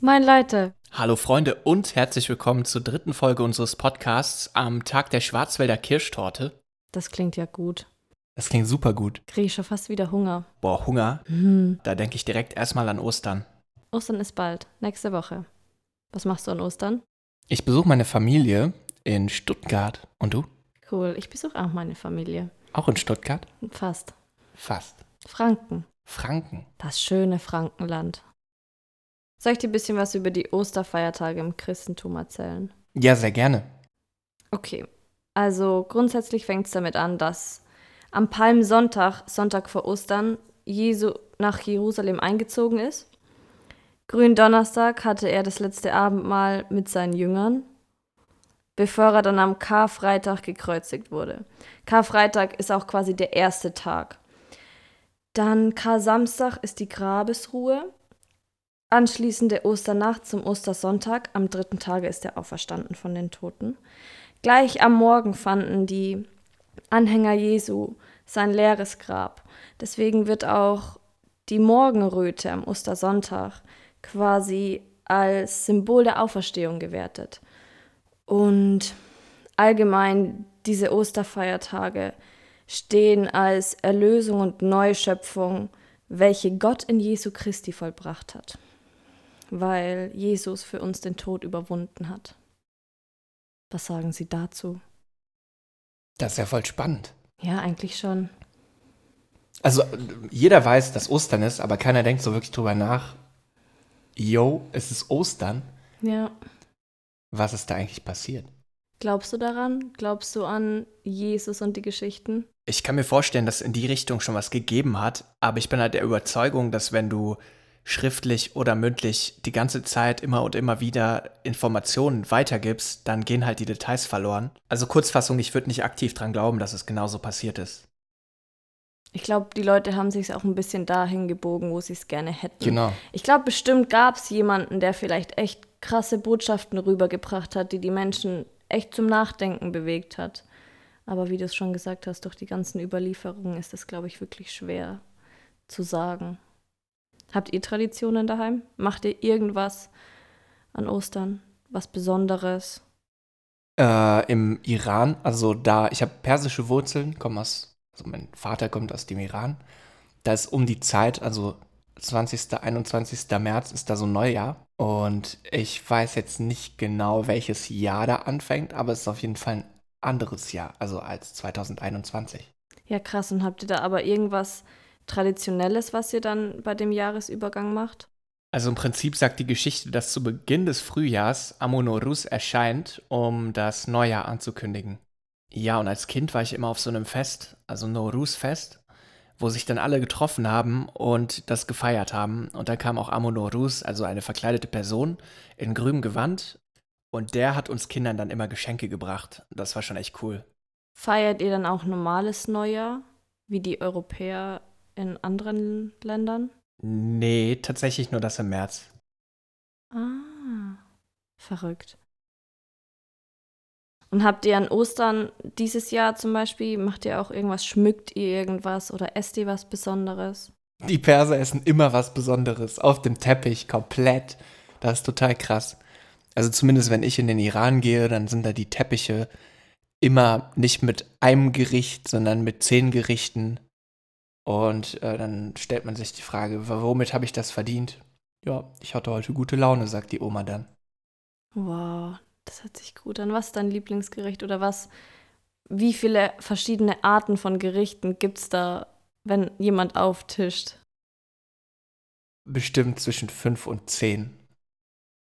Mein Leute. Hallo Freunde und herzlich willkommen zur dritten Folge unseres Podcasts am Tag der Schwarzwälder Kirschtorte. Das klingt ja gut. Das klingt super gut. Kriege ich schon fast wieder Hunger. Boah, Hunger. Hm. Da denke ich direkt erstmal an Ostern. Ostern ist bald, nächste Woche. Was machst du an Ostern? Ich besuche meine Familie in Stuttgart. Und du? Cool, ich besuche auch meine Familie. Auch in Stuttgart? Fast. Fast. Franken. Franken. Das schöne Frankenland. Soll ich dir ein bisschen was über die Osterfeiertage im Christentum erzählen? Ja, sehr gerne. Okay, also grundsätzlich fängt es damit an, dass am Palmsonntag, Sonntag vor Ostern, Jesu nach Jerusalem eingezogen ist. Gründonnerstag hatte er das letzte Abendmahl mit seinen Jüngern, bevor er dann am Karfreitag gekreuzigt wurde. Karfreitag ist auch quasi der erste Tag. Dann Kar-Samstag ist die Grabesruhe. Anschließende Osternacht zum Ostersonntag, am dritten Tage ist er auferstanden von den Toten. Gleich am Morgen fanden die Anhänger Jesu sein leeres Grab. Deswegen wird auch die Morgenröte am Ostersonntag quasi als Symbol der Auferstehung gewertet. Und allgemein diese Osterfeiertage stehen als Erlösung und Neuschöpfung, welche Gott in Jesu Christi vollbracht hat weil Jesus für uns den Tod überwunden hat. Was sagen Sie dazu? Das ist ja voll spannend. Ja, eigentlich schon. Also jeder weiß, dass Ostern ist, aber keiner denkt so wirklich drüber nach. Yo, es ist Ostern. Ja. Was ist da eigentlich passiert? Glaubst du daran? Glaubst du an Jesus und die Geschichten? Ich kann mir vorstellen, dass in die Richtung schon was gegeben hat, aber ich bin halt der Überzeugung, dass wenn du schriftlich oder mündlich die ganze Zeit immer und immer wieder Informationen weitergibst, dann gehen halt die Details verloren. Also Kurzfassung, ich würde nicht aktiv dran glauben, dass es genauso passiert ist. Ich glaube, die Leute haben sich auch ein bisschen dahin gebogen, wo sie es gerne hätten. Genau. Ich glaube, bestimmt gab es jemanden, der vielleicht echt krasse Botschaften rübergebracht hat, die die Menschen echt zum Nachdenken bewegt hat. Aber wie du es schon gesagt hast, durch die ganzen Überlieferungen ist es, glaube ich, wirklich schwer zu sagen. Habt ihr Traditionen daheim? Macht ihr irgendwas an Ostern? Was Besonderes? Äh, Im Iran, also da, ich habe persische Wurzeln, komme aus, also mein Vater kommt aus dem Iran. Da ist um die Zeit, also 20., 21. März ist da so ein Neujahr. Und ich weiß jetzt nicht genau, welches Jahr da anfängt, aber es ist auf jeden Fall ein anderes Jahr, also als 2021. Ja, krass. Und habt ihr da aber irgendwas Traditionelles, was ihr dann bei dem Jahresübergang macht? Also im Prinzip sagt die Geschichte, dass zu Beginn des Frühjahrs Amonorus erscheint, um das Neujahr anzukündigen. Ja, und als Kind war ich immer auf so einem Fest, also Norus-Fest, wo sich dann alle getroffen haben und das gefeiert haben. Und da kam auch Amonorus, also eine verkleidete Person, in grünem Gewand. Und der hat uns Kindern dann immer Geschenke gebracht. Das war schon echt cool. Feiert ihr dann auch normales Neujahr, wie die Europäer in anderen Ländern? Nee, tatsächlich nur das im März. Ah, verrückt. Und habt ihr an Ostern dieses Jahr zum Beispiel, macht ihr auch irgendwas, schmückt ihr irgendwas oder esst ihr was Besonderes? Die Perser essen immer was Besonderes. Auf dem Teppich, komplett. Das ist total krass. Also zumindest wenn ich in den Iran gehe, dann sind da die Teppiche immer nicht mit einem Gericht, sondern mit zehn Gerichten und äh, dann stellt man sich die Frage, womit habe ich das verdient? Ja, ich hatte heute gute Laune, sagt die Oma dann. Wow, das hört sich gut an. Was ist dein Lieblingsgericht oder was? Wie viele verschiedene Arten von Gerichten gibt es da, wenn jemand auftischt? Bestimmt zwischen fünf und zehn.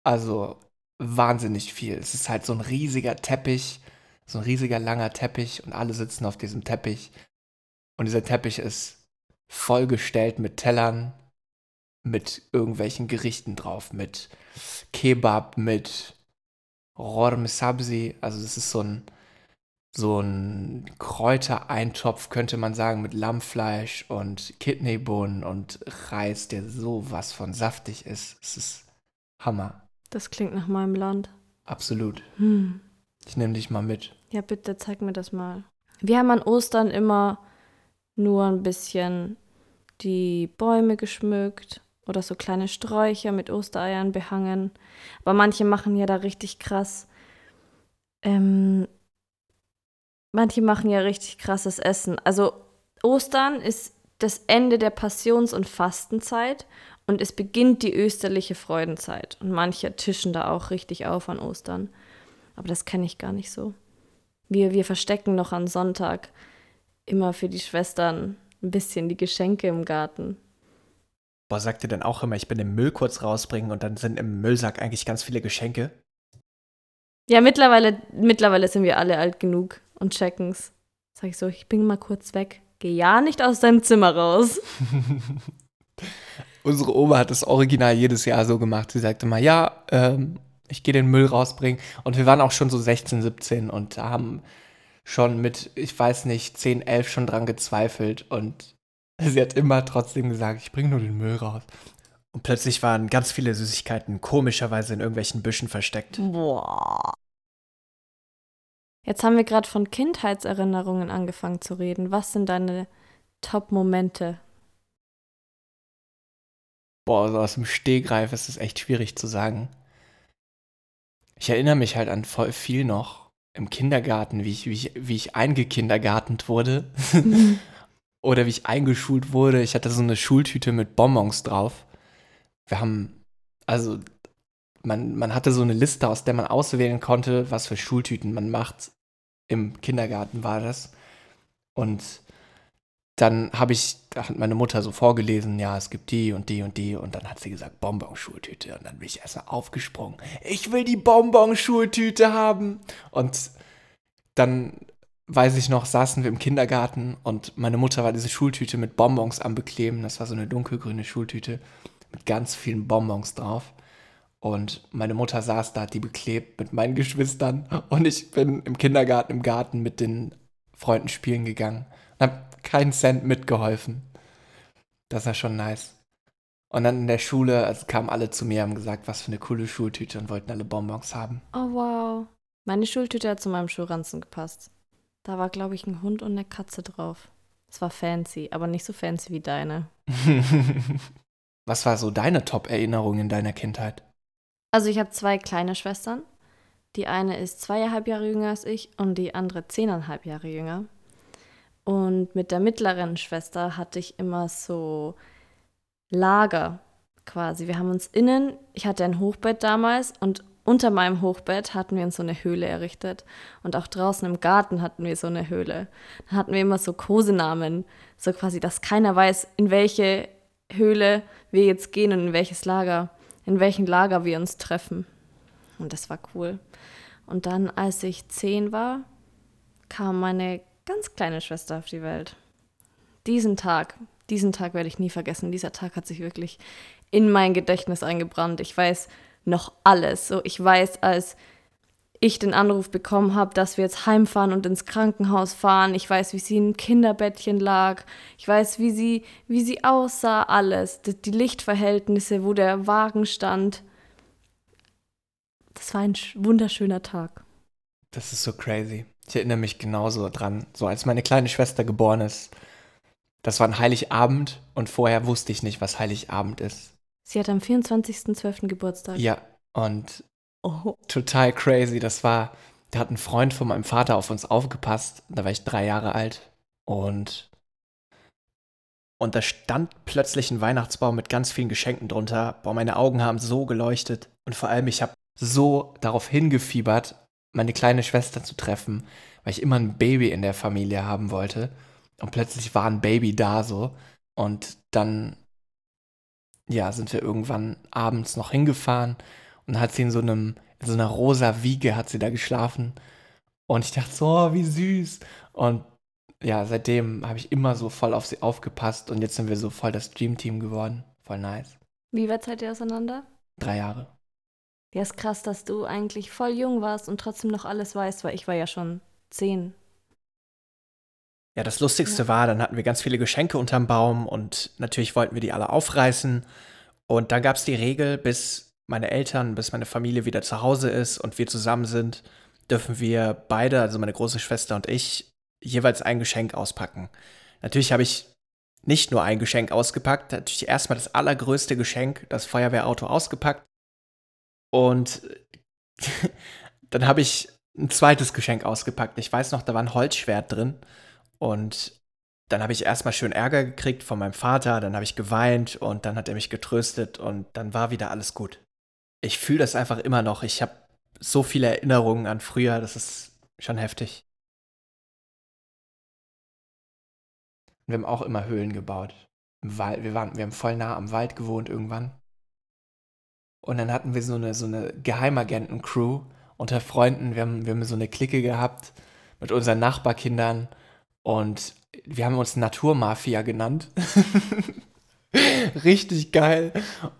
Also wahnsinnig viel. Es ist halt so ein riesiger Teppich, so ein riesiger langer Teppich und alle sitzen auf diesem Teppich. Und dieser Teppich ist vollgestellt mit Tellern, mit irgendwelchen Gerichten drauf, mit Kebab, mit Rorm Sabzi, also das ist so ein so ein Kräutereintopf, könnte man sagen, mit Lammfleisch und Kidneybohnen und Reis, der so was von saftig ist. Es ist Hammer. Das klingt nach meinem Land. Absolut. Hm. Ich nehme dich mal mit. Ja, bitte zeig mir das mal. Wir haben an Ostern immer nur ein bisschen die Bäume geschmückt oder so kleine Sträucher mit Ostereiern behangen. Aber manche machen ja da richtig krass. Ähm, manche machen ja richtig krasses Essen. Also Ostern ist das Ende der Passions- und Fastenzeit und es beginnt die österliche Freudenzeit. Und manche tischen da auch richtig auf an Ostern. Aber das kenne ich gar nicht so. Wir, wir verstecken noch am Sonntag immer für die Schwestern ein bisschen die Geschenke im Garten. Boah, sagt ihr denn auch immer, ich bin den Müll kurz rausbringen und dann sind im Müllsack eigentlich ganz viele Geschenke? Ja, mittlerweile, mittlerweile sind wir alle alt genug und checken's. Sag ich so, ich bin mal kurz weg. Geh ja nicht aus deinem Zimmer raus. Unsere Oma hat das Original jedes Jahr so gemacht. Sie sagte mal, ja, ähm, ich gehe den Müll rausbringen. Und wir waren auch schon so 16, 17 und haben schon mit, ich weiß nicht, 10, 11 schon dran gezweifelt. Und sie hat immer trotzdem gesagt, ich bringe nur den Müll raus. Und plötzlich waren ganz viele Süßigkeiten komischerweise in irgendwelchen Büschen versteckt. Boah. Jetzt haben wir gerade von Kindheitserinnerungen angefangen zu reden. Was sind deine Top-Momente? Boah, so aus dem Stehgreif ist es echt schwierig zu sagen. Ich erinnere mich halt an voll viel noch im Kindergarten, wie ich, wie ich, wie ich eingekindergartent wurde. Oder wie ich eingeschult wurde. Ich hatte so eine Schultüte mit Bonbons drauf. Wir haben, also, man, man hatte so eine Liste, aus der man auswählen konnte, was für Schultüten man macht. Im Kindergarten war das. Und dann habe ich, da hat meine Mutter so vorgelesen, ja, es gibt die und die und die und dann hat sie gesagt, Bonbon-Schultüte und dann bin ich erstmal aufgesprungen. Ich will die Bonbon-Schultüte haben. Und dann, weiß ich noch, saßen wir im Kindergarten und meine Mutter war diese Schultüte mit Bonbons am Bekleben. Das war so eine dunkelgrüne Schultüte mit ganz vielen Bonbons drauf. Und meine Mutter saß da, hat die beklebt mit meinen Geschwistern. Und ich bin im Kindergarten, im Garten mit den Freunden spielen gegangen. Und habe keinen Cent mitgeholfen. Das war schon nice. Und dann in der Schule also kamen alle zu mir, haben gesagt, was für eine coole Schultüte und wollten alle Bonbons haben. Oh wow. Meine Schultüte hat zu meinem Schulranzen gepasst. Da war, glaube ich, ein Hund und eine Katze drauf. Es war fancy, aber nicht so fancy wie deine. was war so deine Top-Erinnerung in deiner Kindheit? Also ich habe zwei kleine Schwestern. Die eine ist zweieinhalb Jahre jünger als ich und die andere zehneinhalb Jahre jünger. Und mit der mittleren Schwester hatte ich immer so Lager quasi. Wir haben uns innen, ich hatte ein Hochbett damals und unter meinem Hochbett hatten wir uns so eine Höhle errichtet. Und auch draußen im Garten hatten wir so eine Höhle. Dann hatten wir immer so Kosenamen, so quasi, dass keiner weiß, in welche Höhle wir jetzt gehen und in welches Lager, in welchem Lager wir uns treffen. Und das war cool. Und dann, als ich zehn war, kam meine ganz kleine Schwester auf die Welt. Diesen Tag, diesen Tag werde ich nie vergessen. Dieser Tag hat sich wirklich in mein Gedächtnis eingebrannt. Ich weiß noch alles. So, ich weiß, als ich den Anruf bekommen habe, dass wir jetzt heimfahren und ins Krankenhaus fahren. Ich weiß, wie sie im Kinderbettchen lag. Ich weiß, wie sie, wie sie aussah, alles. Die Lichtverhältnisse, wo der Wagen stand. Das war ein wunderschöner Tag. Das ist so crazy. Ich erinnere mich genauso dran. So als meine kleine Schwester geboren ist, das war ein Heiligabend und vorher wusste ich nicht, was Heiligabend ist. Sie hat am 24.12. Geburtstag. Ja, und oh. total crazy. Das war, da hat ein Freund von meinem Vater auf uns aufgepasst. Da war ich drei Jahre alt. Und, und da stand plötzlich ein Weihnachtsbaum mit ganz vielen Geschenken drunter. Boah, meine Augen haben so geleuchtet. Und vor allem, ich habe so darauf hingefiebert, meine kleine Schwester zu treffen, weil ich immer ein Baby in der Familie haben wollte. Und plötzlich war ein Baby da so. Und dann, ja, sind wir irgendwann abends noch hingefahren und hat sie in so einem, in so einer rosa Wiege hat sie da geschlafen. Und ich dachte so, oh, wie süß. Und ja, seitdem habe ich immer so voll auf sie aufgepasst und jetzt sind wir so voll das Dream-Team geworden. Voll nice. Wie weit seid ihr auseinander? Drei Jahre. Ja, ist krass, dass du eigentlich voll jung warst und trotzdem noch alles weißt, weil ich war ja schon zehn. Ja, das Lustigste ja. war, dann hatten wir ganz viele Geschenke unterm Baum und natürlich wollten wir die alle aufreißen. Und dann gab es die Regel, bis meine Eltern, bis meine Familie wieder zu Hause ist und wir zusammen sind, dürfen wir beide, also meine große Schwester und ich, jeweils ein Geschenk auspacken. Natürlich habe ich nicht nur ein Geschenk ausgepackt, natürlich erstmal das allergrößte Geschenk, das Feuerwehrauto ausgepackt. Und dann habe ich ein zweites Geschenk ausgepackt. Ich weiß noch, da war ein Holzschwert drin. Und dann habe ich erstmal schön Ärger gekriegt von meinem Vater, dann habe ich geweint und dann hat er mich getröstet und dann war wieder alles gut. Ich fühle das einfach immer noch. Ich habe so viele Erinnerungen an früher, das ist schon heftig. Wir haben auch immer Höhlen gebaut. Im Wald. Wir, waren, wir haben voll nah am Wald gewohnt irgendwann. Und dann hatten wir so eine, so eine Geheimagenten-Crew unter Freunden. Wir haben, wir haben so eine Clique gehabt mit unseren Nachbarkindern. Und wir haben uns Naturmafia genannt. Richtig geil.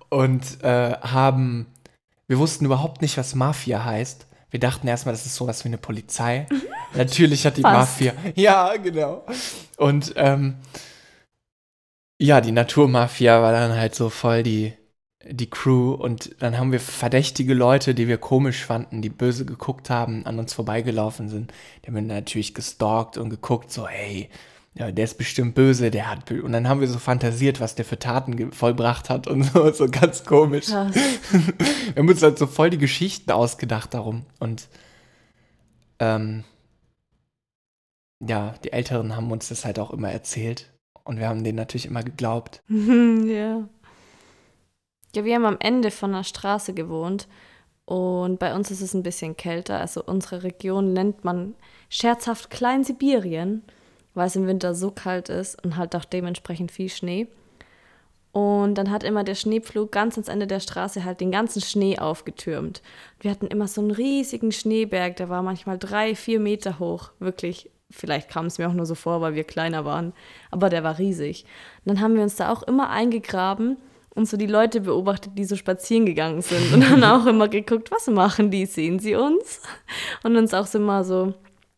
Und äh, haben, wir wussten überhaupt nicht, was Mafia heißt. Wir dachten erstmal, das ist sowas wie eine Polizei. Natürlich hat die Fast. Mafia. Ja, genau. Und ähm, ja, die Naturmafia war dann halt so voll die, die Crew. Und dann haben wir verdächtige Leute, die wir komisch fanden, die böse geguckt haben, an uns vorbeigelaufen sind. Die haben wir natürlich gestalkt und geguckt, so, hey, ja, der ist bestimmt böse, der hat. Und dann haben wir so fantasiert, was der für Taten vollbracht hat und so, so ganz komisch. Krass. wir haben uns halt so voll die Geschichten ausgedacht darum. Und ähm, ja, die Älteren haben uns das halt auch immer erzählt. Und wir haben denen natürlich immer geglaubt. ja. Ja, wir haben am Ende von der Straße gewohnt. Und bei uns ist es ein bisschen kälter. Also unsere Region nennt man scherzhaft Klein-Sibirien weil es im Winter so kalt ist und halt auch dementsprechend viel Schnee. Und dann hat immer der Schneepflug ganz ans Ende der Straße halt den ganzen Schnee aufgetürmt. Wir hatten immer so einen riesigen Schneeberg, der war manchmal drei, vier Meter hoch. Wirklich, vielleicht kam es mir auch nur so vor, weil wir kleiner waren, aber der war riesig. Und dann haben wir uns da auch immer eingegraben und so die Leute beobachtet, die so spazieren gegangen sind. Und dann auch immer geguckt, was machen die, sehen sie uns? Und uns auch so immer so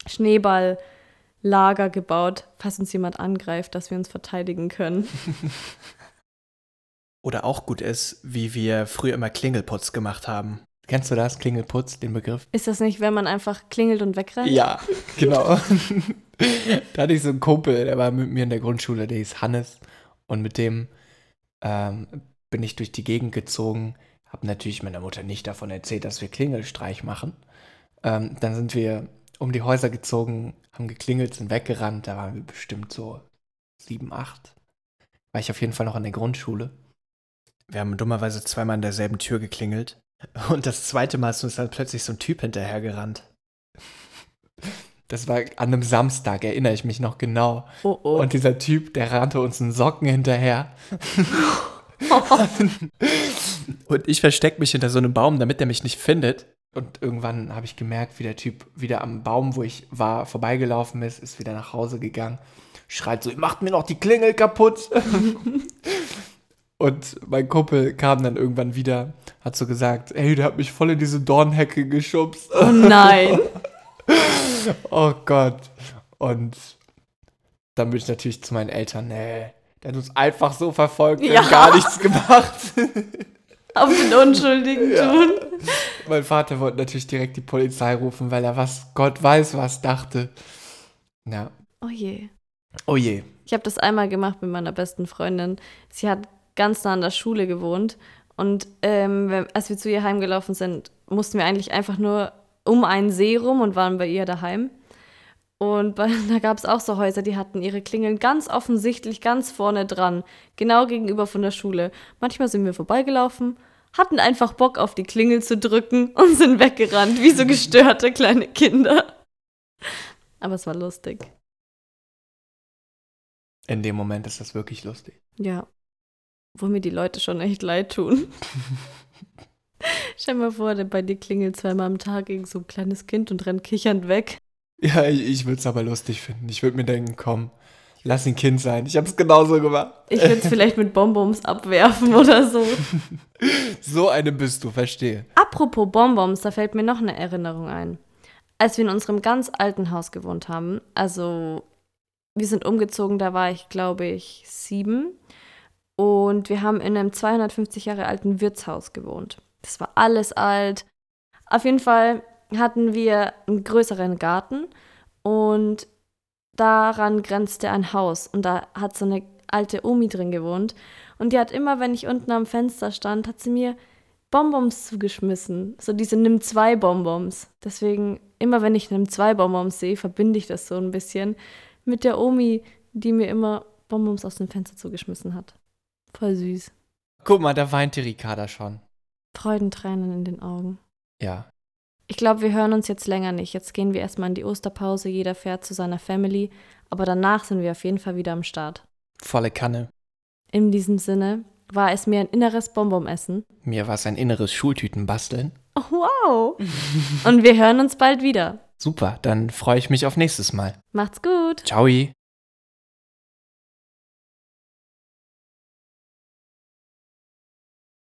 Schneeball Lager gebaut, falls uns jemand angreift, dass wir uns verteidigen können. Oder auch gut ist, wie wir früher immer Klingelputz gemacht haben. Kennst du das, Klingelputz, den Begriff? Ist das nicht, wenn man einfach klingelt und wegrennt? Ja, genau. da hatte ich so einen Kumpel, der war mit mir in der Grundschule, der hieß Hannes. Und mit dem ähm, bin ich durch die Gegend gezogen. Habe natürlich meiner Mutter nicht davon erzählt, dass wir Klingelstreich machen. Ähm, dann sind wir um die Häuser gezogen, haben geklingelt, sind weggerannt. Da waren wir bestimmt so sieben, acht. War ich auf jeden Fall noch an der Grundschule. Wir haben dummerweise zweimal an derselben Tür geklingelt. Und das zweite Mal ist uns dann plötzlich so ein Typ hinterhergerannt. Das war an einem Samstag, erinnere ich mich noch genau. Oh, oh. Und dieser Typ, der rannte uns in Socken hinterher. und ich verstecke mich hinter so einem Baum, damit er mich nicht findet. Und irgendwann habe ich gemerkt, wie der Typ wieder am Baum, wo ich war, vorbeigelaufen ist, ist wieder nach Hause gegangen, schreit so, ihr macht mir noch die Klingel kaputt. und mein Kumpel kam dann irgendwann wieder, hat so gesagt, ey, der hat mich voll in diese Dornhecke geschubst. Oh nein. oh Gott. Und dann bin ich natürlich zu meinen Eltern, nee, der hat uns einfach so verfolgt, wir ja. haben gar nichts gemacht. Auf den Unschuldigen ja. tun. Mein Vater wollte natürlich direkt die Polizei rufen, weil er was, Gott weiß was, dachte. Ja. Oh je. Oh je. Ich habe das einmal gemacht mit meiner besten Freundin. Sie hat ganz nah an der Schule gewohnt. Und ähm, als wir zu ihr heimgelaufen sind, mussten wir eigentlich einfach nur um einen See rum und waren bei ihr daheim. Und bei, da gab es auch so Häuser, die hatten ihre Klingeln ganz offensichtlich ganz vorne dran, genau gegenüber von der Schule. Manchmal sind wir vorbeigelaufen, hatten einfach Bock auf die Klingel zu drücken und sind weggerannt, wie so gestörte kleine Kinder. Aber es war lustig. In dem Moment ist das wirklich lustig. Ja. Wo mir die Leute schon echt leid tun. Stell dir mal vor, bei dir klingelt zweimal am Tag irgend so ein kleines Kind und rennt kichernd weg. Ja, ich, ich würde es aber lustig finden. Ich würde mir denken, komm, lass ihn Kind sein. Ich habe es genauso gemacht. Ich würde es vielleicht mit Bonbons abwerfen oder so. so eine bist du, verstehe. Apropos Bonbons, da fällt mir noch eine Erinnerung ein. Als wir in unserem ganz alten Haus gewohnt haben, also wir sind umgezogen, da war ich, glaube ich, sieben. Und wir haben in einem 250 Jahre alten Wirtshaus gewohnt. Das war alles alt. Auf jeden Fall hatten wir einen größeren Garten und daran grenzte ein Haus und da hat so eine alte Omi drin gewohnt. Und die hat immer, wenn ich unten am Fenster stand, hat sie mir Bonbons zugeschmissen. So diese Nimm zwei Bonbons. Deswegen, immer wenn ich Nimm zwei Bonbons sehe, verbinde ich das so ein bisschen mit der Omi, die mir immer Bonbons aus dem Fenster zugeschmissen hat. Voll süß. Guck mal, da weint die Ricarda schon. Freudentränen in den Augen. Ja. Ich glaube, wir hören uns jetzt länger nicht. Jetzt gehen wir erstmal in die Osterpause. Jeder fährt zu seiner Family. Aber danach sind wir auf jeden Fall wieder am Start. Volle Kanne. In diesem Sinne war es mir ein inneres Bonbon-Essen. Mir war es ein inneres Schultütenbasteln. Oh, wow. Und wir hören uns bald wieder. Super, dann freue ich mich auf nächstes Mal. Macht's gut. Ciao.